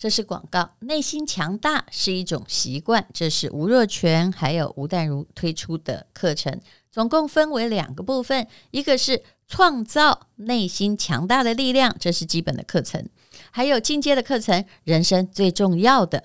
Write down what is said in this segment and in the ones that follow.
这是广告。内心强大是一种习惯，这是吴若权还有吴淡如推出的课程，总共分为两个部分，一个是创造内心强大的力量，这是基本的课程，还有进阶的课程。人生最重要的。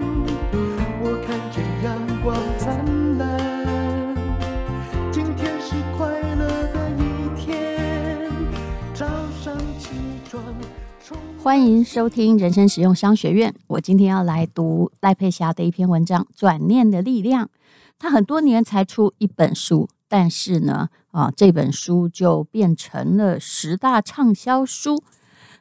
灿烂，今天是快乐的一天。早上起床，欢迎收听人生实用商学院。我今天要来读赖佩霞的一篇文章《转念的力量》。他很多年才出一本书，但是呢，啊，这本书就变成了十大畅销书。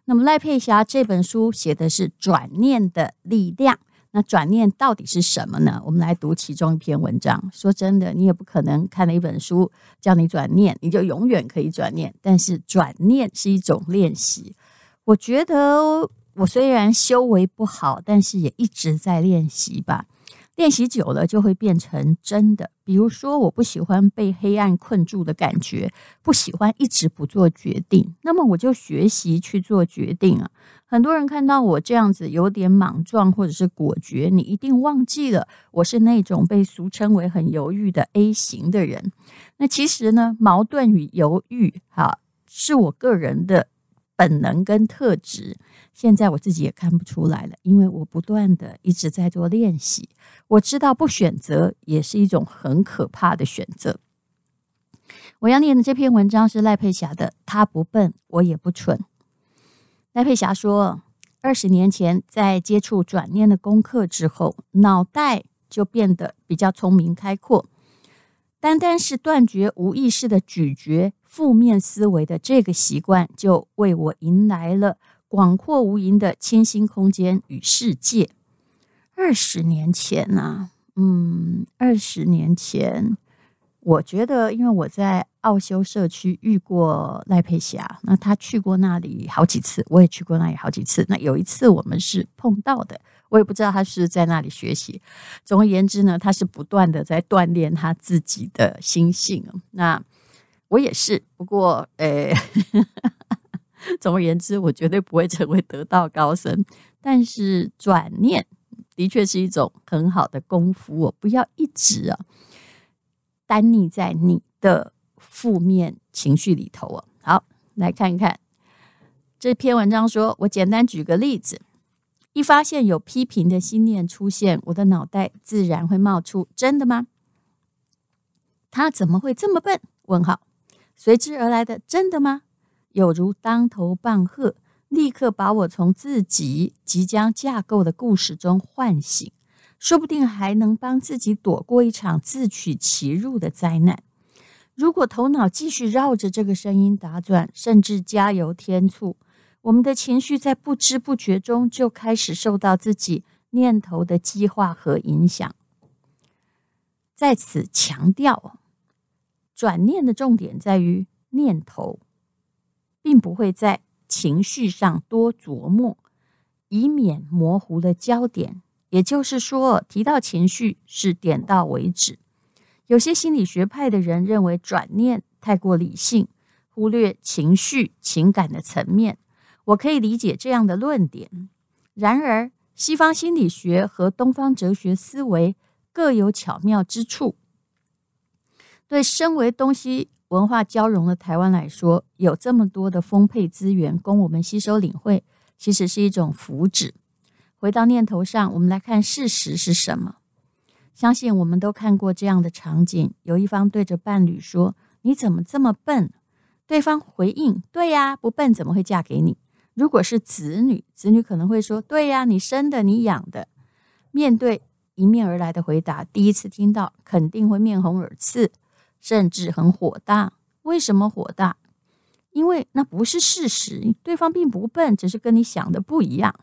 那么赖佩霞这本书写的是转念的力量。那转念到底是什么呢？我们来读其中一篇文章。说真的，你也不可能看了一本书叫你转念，你就永远可以转念。但是转念是一种练习。我觉得我虽然修为不好，但是也一直在练习吧。练习久了就会变成真的。比如说，我不喜欢被黑暗困住的感觉，不喜欢一直不做决定，那么我就学习去做决定啊。很多人看到我这样子有点莽撞或者是果决，你一定忘记了我是那种被俗称为很犹豫的 A 型的人。那其实呢，矛盾与犹豫，哈，是我个人的本能跟特质。现在我自己也看不出来了，因为我不断的一直在做练习。我知道不选择也是一种很可怕的选择。我要念的这篇文章是赖佩霞的，《他不笨，我也不蠢》。赖佩霞说：“二十年前，在接触转念的功课之后，脑袋就变得比较聪明开阔。单单是断绝无意识的咀嚼负面思维的这个习惯，就为我迎来了广阔无垠的清新空间与世界。二十年前呢、嗯，二十年前。”我觉得，因为我在奥修社区遇过赖佩霞，那他去过那里好几次，我也去过那里好几次。那有一次我们是碰到的，我也不知道他是在那里学习。总而言之呢，他是不断的在锻炼他自己的心性。那我也是，不过，诶，总而言之，我绝对不会成为得道高僧。但是转念的确是一种很好的功夫，我不要一直啊。单溺在你的负面情绪里头哦。好，来看看这篇文章。说我简单举个例子：一发现有批评的心念出现，我的脑袋自然会冒出“真的吗？他怎么会这么笨？”问号。随之而来的“真的吗？”有如当头棒喝，立刻把我从自己即将架构的故事中唤醒。说不定还能帮自己躲过一场自取其辱的灾难。如果头脑继续绕着这个声音打转，甚至加油添醋，我们的情绪在不知不觉中就开始受到自己念头的激化和影响。在此强调，转念的重点在于念头，并不会在情绪上多琢磨，以免模糊了焦点。也就是说，提到情绪是点到为止。有些心理学派的人认为转念太过理性，忽略情绪情感的层面。我可以理解这样的论点。然而，西方心理学和东方哲学思维各有巧妙之处。对身为东西文化交融的台湾来说，有这么多的丰沛资源供我们吸收领会，其实是一种福祉。回到念头上，我们来看事实是什么？相信我们都看过这样的场景：有一方对着伴侣说：“你怎么这么笨？”对方回应：“对呀，不笨怎么会嫁给你？”如果是子女，子女可能会说：“对呀，你生的，你养的。”面对迎面而来的回答，第一次听到肯定会面红耳赤，甚至很火大。为什么火大？因为那不是事实，对方并不笨，只是跟你想的不一样。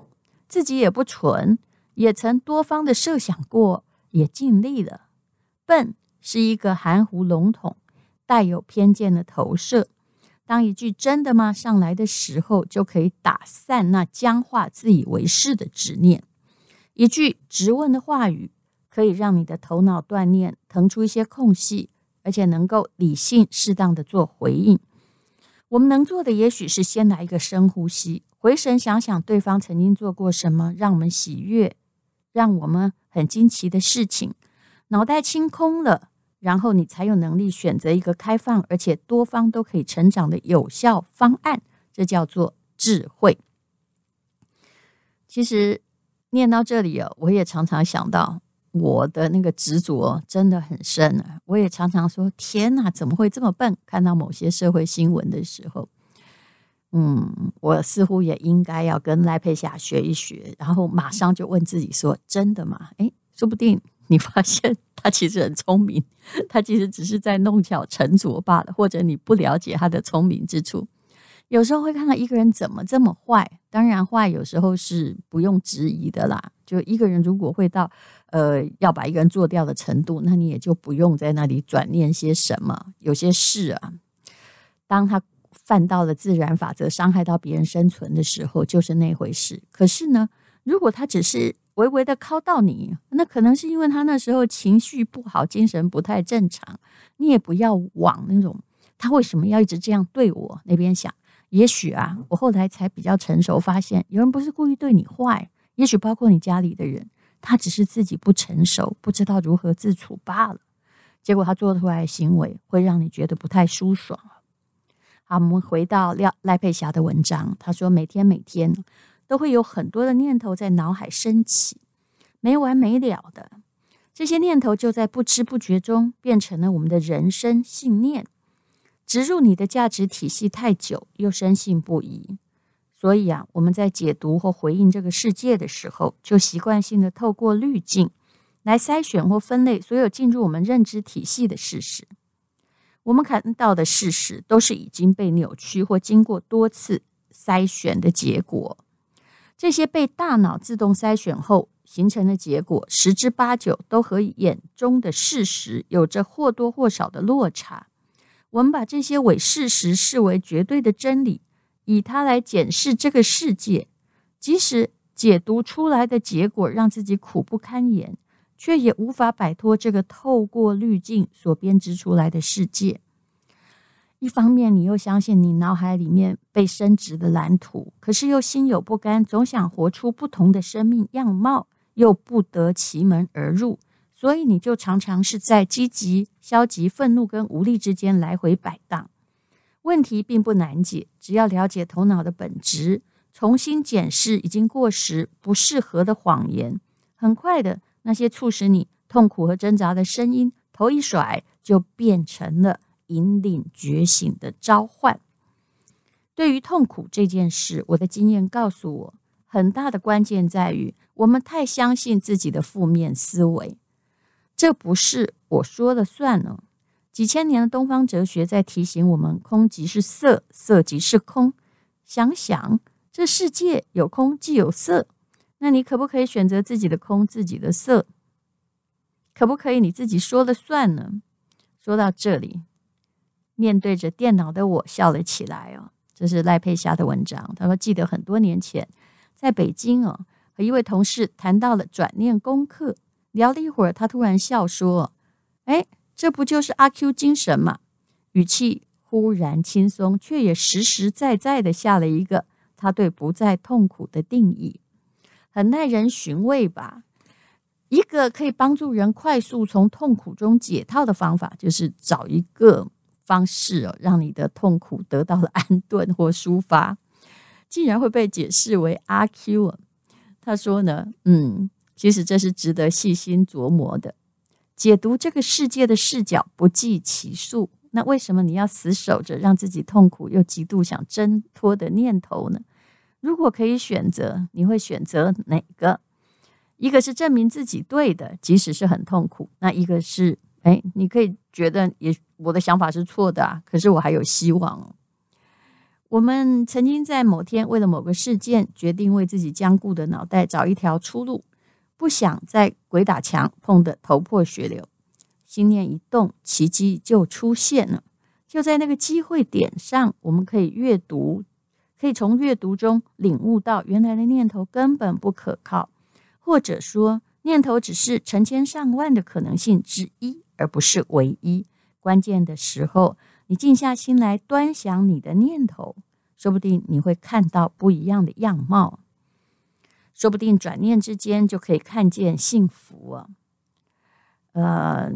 自己也不蠢，也曾多方的设想过，也尽力了。笨是一个含糊笼统、带有偏见的投射。当一句“真的吗”上来的时候，就可以打散那僵化、自以为是的执念。一句质问的话语，可以让你的头脑锻炼，腾出一些空隙，而且能够理性、适当的做回应。我们能做的，也许是先来一个深呼吸，回神想想对方曾经做过什么让我们喜悦、让我们很惊奇的事情，脑袋清空了，然后你才有能力选择一个开放而且多方都可以成长的有效方案。这叫做智慧。其实念到这里哦，我也常常想到。我的那个执着真的很深啊！我也常常说：“天哪，怎么会这么笨？”看到某些社会新闻的时候，嗯，我似乎也应该要跟赖佩霞学一学，然后马上就问自己说：“真的吗？”诶，说不定你发现他其实很聪明，他其实只是在弄巧成拙罢了，或者你不了解他的聪明之处。有时候会看到一个人怎么这么坏，当然坏有时候是不用质疑的啦。就一个人如果会到呃要把一个人做掉的程度，那你也就不用在那里转念些什么。有些事啊，当他犯到了自然法则，伤害到别人生存的时候，就是那回事。可是呢，如果他只是微微的靠到你，那可能是因为他那时候情绪不好，精神不太正常。你也不要往那种他为什么要一直这样对我那边想。也许啊，我后来才比较成熟，发现有人不是故意对你坏，也许包括你家里的人，他只是自己不成熟，不知道如何自处罢了。结果他做出来的行为会让你觉得不太舒爽。好，我们回到赖赖佩霞的文章，他说每天每天都会有很多的念头在脑海升起，没完没了的，这些念头就在不知不觉中变成了我们的人生信念。植入你的价值体系太久，又深信不疑，所以啊，我们在解读或回应这个世界的时候，就习惯性的透过滤镜来筛选或分类所有进入我们认知体系的事实。我们看到的事实都是已经被扭曲或经过多次筛选的结果。这些被大脑自动筛选后形成的结果，十之八九都和眼中的事实有着或多或少的落差。我们把这些伪事实视为绝对的真理，以它来检视这个世界。即使解读出来的结果让自己苦不堪言，却也无法摆脱这个透过滤镜所编织出来的世界。一方面，你又相信你脑海里面被深植的蓝图，可是又心有不甘，总想活出不同的生命样貌，又不得其门而入。所以你就常常是在积极、消极、愤怒跟无力之间来回摆荡。问题并不难解，只要了解头脑的本质，重新检视已经过时、不适合的谎言，很快的那些促使你痛苦和挣扎的声音，头一甩就变成了引领觉醒的召唤。对于痛苦这件事，我的经验告诉我，很大的关键在于我们太相信自己的负面思维。这不是我说了算呢。几千年的东方哲学在提醒我们：空即是色，色即是空。想想，这世界有空即有色，那你可不可以选择自己的空，自己的色？可不可以你自己说了算呢？说到这里，面对着电脑的我笑了起来哦。这是赖佩霞的文章，他说：“记得很多年前，在北京哦，和一位同事谈到了转念功课。”聊了一会儿，他突然笑说：“哎，这不就是阿 Q 精神吗？”语气忽然轻松，却也实实在在的下了一个他对不再痛苦的定义，很耐人寻味吧？一个可以帮助人快速从痛苦中解套的方法，就是找一个方式哦，让你的痛苦得到了安顿或抒发，竟然会被解释为阿 Q？他说呢，嗯。其实这是值得细心琢磨的，解读这个世界的视角不计其数。那为什么你要死守着让自己痛苦又极度想挣脱的念头呢？如果可以选择，你会选择哪个？一个是证明自己对的，即使是很痛苦；那一个是，哎，你可以觉得也我的想法是错的啊，可是我还有希望。我们曾经在某天为了某个事件，决定为自己僵固的脑袋找一条出路。不想在鬼打墙碰得头破血流。心念一动，奇迹就出现了。就在那个机会点上，我们可以阅读，可以从阅读中领悟到，原来的念头根本不可靠，或者说念头只是成千上万的可能性之一，而不是唯一。关键的时候，你静下心来端详你的念头，说不定你会看到不一样的样貌，说不定转念之间就可以看见幸福啊！呃。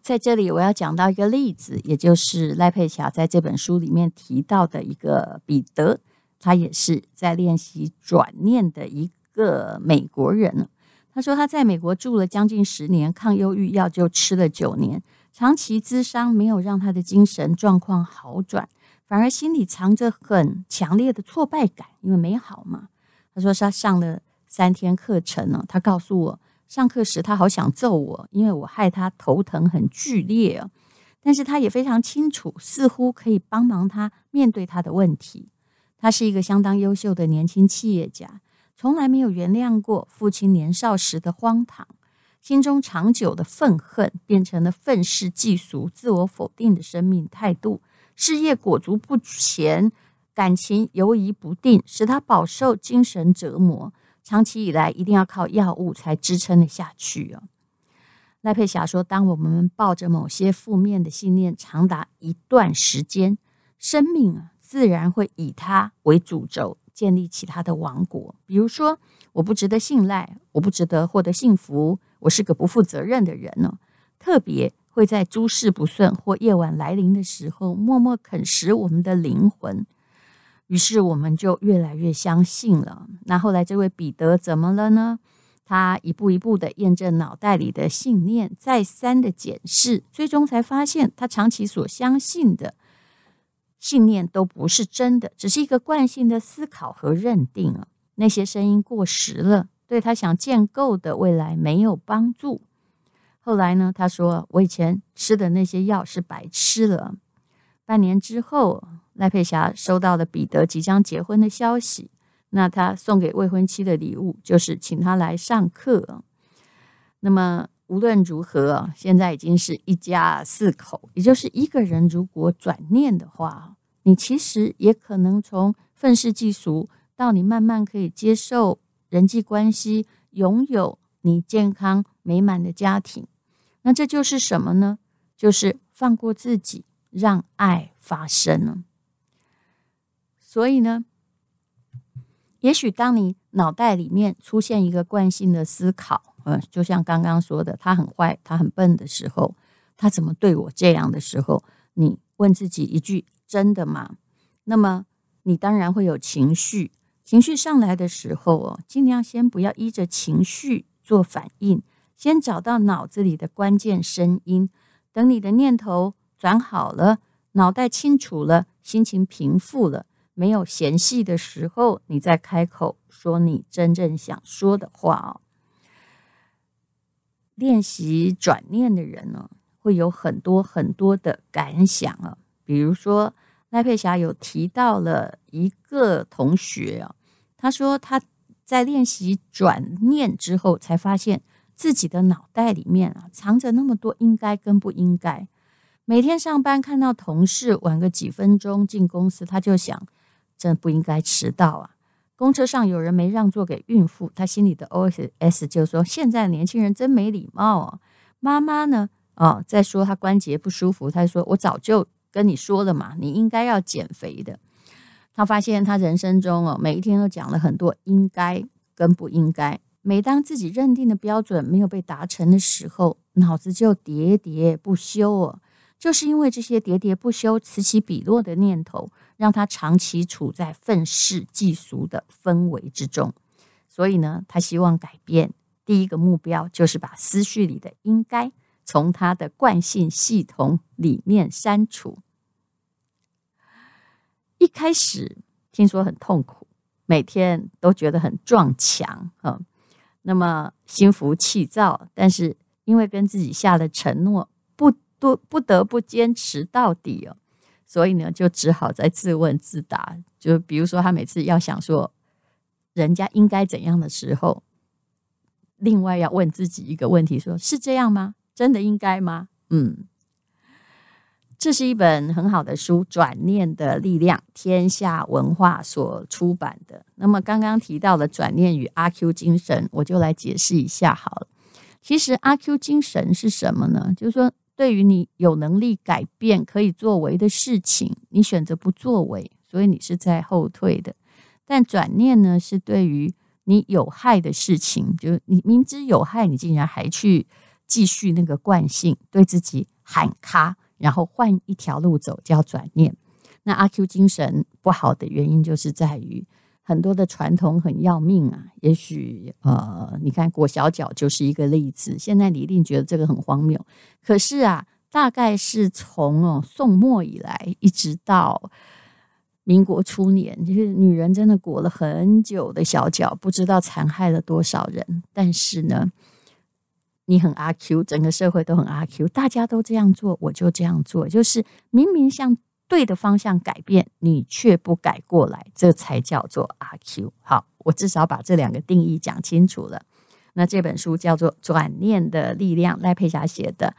在这里，我要讲到一个例子，也就是赖佩霞在这本书里面提到的一个彼得，他也是在练习转念的一个美国人。他说他在美国住了将近十年，抗忧郁药就吃了九年，长期咨商没有让他的精神状况好转，反而心里藏着很强烈的挫败感，因为没好嘛。他说他上了三天课程呢，他告诉我。上课时，他好想揍我，因为我害他头疼很剧烈啊。但是他也非常清楚，似乎可以帮忙他面对他的问题。他是一个相当优秀的年轻企业家，从来没有原谅过父亲年少时的荒唐，心中长久的愤恨变成了愤世嫉俗、自我否定的生命态度。事业裹足不前，感情犹疑不定，使他饱受精神折磨。长期以来，一定要靠药物才支撑得下去哦。赖佩霞说：“当我们抱着某些负面的信念长达一段时间，生命啊，自然会以它为主轴，建立起它的王国。比如说，我不值得信赖，我不值得获得幸福，我是个不负责任的人呢。特别会在诸事不顺或夜晚来临的时候，默默啃食我们的灵魂。”于是我们就越来越相信了。那后来这位彼得怎么了呢？他一步一步的验证脑袋里的信念，再三的检视，最终才发现他长期所相信的信念都不是真的，只是一个惯性的思考和认定啊。那些声音过时了，对他想建构的未来没有帮助。后来呢，他说：“我以前吃的那些药是白吃了。”半年之后。赖佩霞收到了彼得即将结婚的消息，那他送给未婚妻的礼物就是请他来上课。那么无论如何，现在已经是一家四口，也就是一个人如果转念的话，你其实也可能从愤世嫉俗到你慢慢可以接受人际关系，拥有你健康美满的家庭。那这就是什么呢？就是放过自己，让爱发生了。所以呢，也许当你脑袋里面出现一个惯性的思考，嗯，就像刚刚说的，他很坏，他很笨的时候，他怎么对我这样的时候，你问自己一句：真的吗？那么你当然会有情绪，情绪上来的时候哦，尽量先不要依着情绪做反应，先找到脑子里的关键声音，等你的念头转好了，脑袋清楚了，心情平复了。没有嫌隙的时候，你再开口说你真正想说的话哦。练习转念的人呢，会有很多很多的感想啊。比如说，赖佩霞有提到了一个同学啊，他说他在练习转念之后，才发现自己的脑袋里面啊，藏着那么多应该跟不应该。每天上班看到同事晚个几分钟进公司，他就想。真不应该迟到啊！公车上有人没让座给孕妇，他心里的 O S S 就说：现在年轻人真没礼貌啊！妈妈呢？哦，在说他关节不舒服，他说：我早就跟你说了嘛，你应该要减肥的。他发现他人生中哦，每一天都讲了很多应该跟不应该。每当自己认定的标准没有被达成的时候，脑子就喋喋不休哦。就是因为这些喋喋不休、此起彼落的念头，让他长期处在愤世嫉俗的氛围之中。所以呢，他希望改变。第一个目标就是把思绪里的“应该”从他的惯性系统里面删除。一开始听说很痛苦，每天都觉得很撞墙啊，那么心浮气躁。但是因为跟自己下了承诺，不。多不得不坚持到底哦，所以呢，就只好在自问自答。就比如说，他每次要想说人家应该怎样的时候，另外要问自己一个问题：说是这样吗？真的应该吗？嗯。这是一本很好的书，《转念的力量》，天下文化所出版的。那么刚刚提到的转念与阿 Q 精神，我就来解释一下好了。其实阿 Q 精神是什么呢？就是说，对于你有能力改变、可以作为的事情，你选择不作为，所以你是在后退的。但转念呢，是对于你有害的事情，就是你明知有害，你竟然还去继续那个惯性，对自己喊卡。然后换一条路走，叫转念。那阿 Q 精神不好的原因，就是在于很多的传统很要命啊。也许呃，你看裹小脚就是一个例子。现在你一定觉得这个很荒谬，可是啊，大概是从哦宋末以来，一直到民国初年，就是女人真的裹了很久的小脚，不知道残害了多少人。但是呢。你很阿 Q，整个社会都很阿 Q，大家都这样做，我就这样做，就是明明向对的方向改变，你却不改过来，这才叫做阿 Q。好，我至少把这两个定义讲清楚了。那这本书叫做《转念的力量》，赖佩霞写的，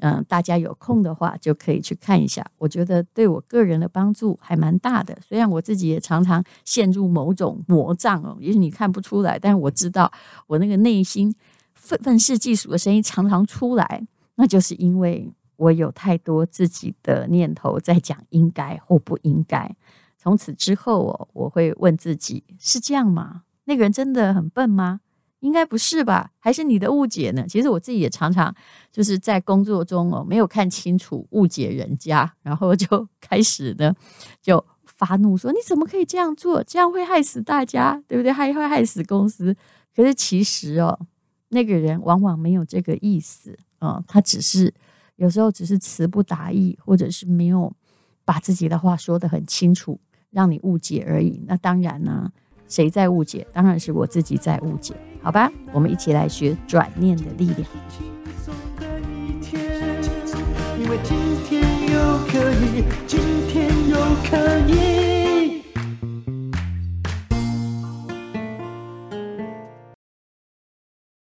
嗯，大家有空的话就可以去看一下。我觉得对我个人的帮助还蛮大的，虽然我自己也常常陷入某种魔障哦，也许你看不出来，但是我知道我那个内心。愤愤世嫉俗的声音常常出来，那就是因为我有太多自己的念头在讲应该或不应该。从此之后哦，我会问自己：是这样吗？那个人真的很笨吗？应该不是吧？还是你的误解呢？其实我自己也常常就是在工作中哦，没有看清楚，误解人家，然后就开始呢就发怒说：你怎么可以这样做？这样会害死大家，对不对？还会害死公司。可是其实哦。那个人往往没有这个意思啊、嗯，他只是有时候只是词不达意，或者是没有把自己的话说得很清楚，让你误解而已。那当然呢，谁在误解？当然是我自己在误解，好吧？我们一起来学转念的力量。轻松的一天，因为今天又可以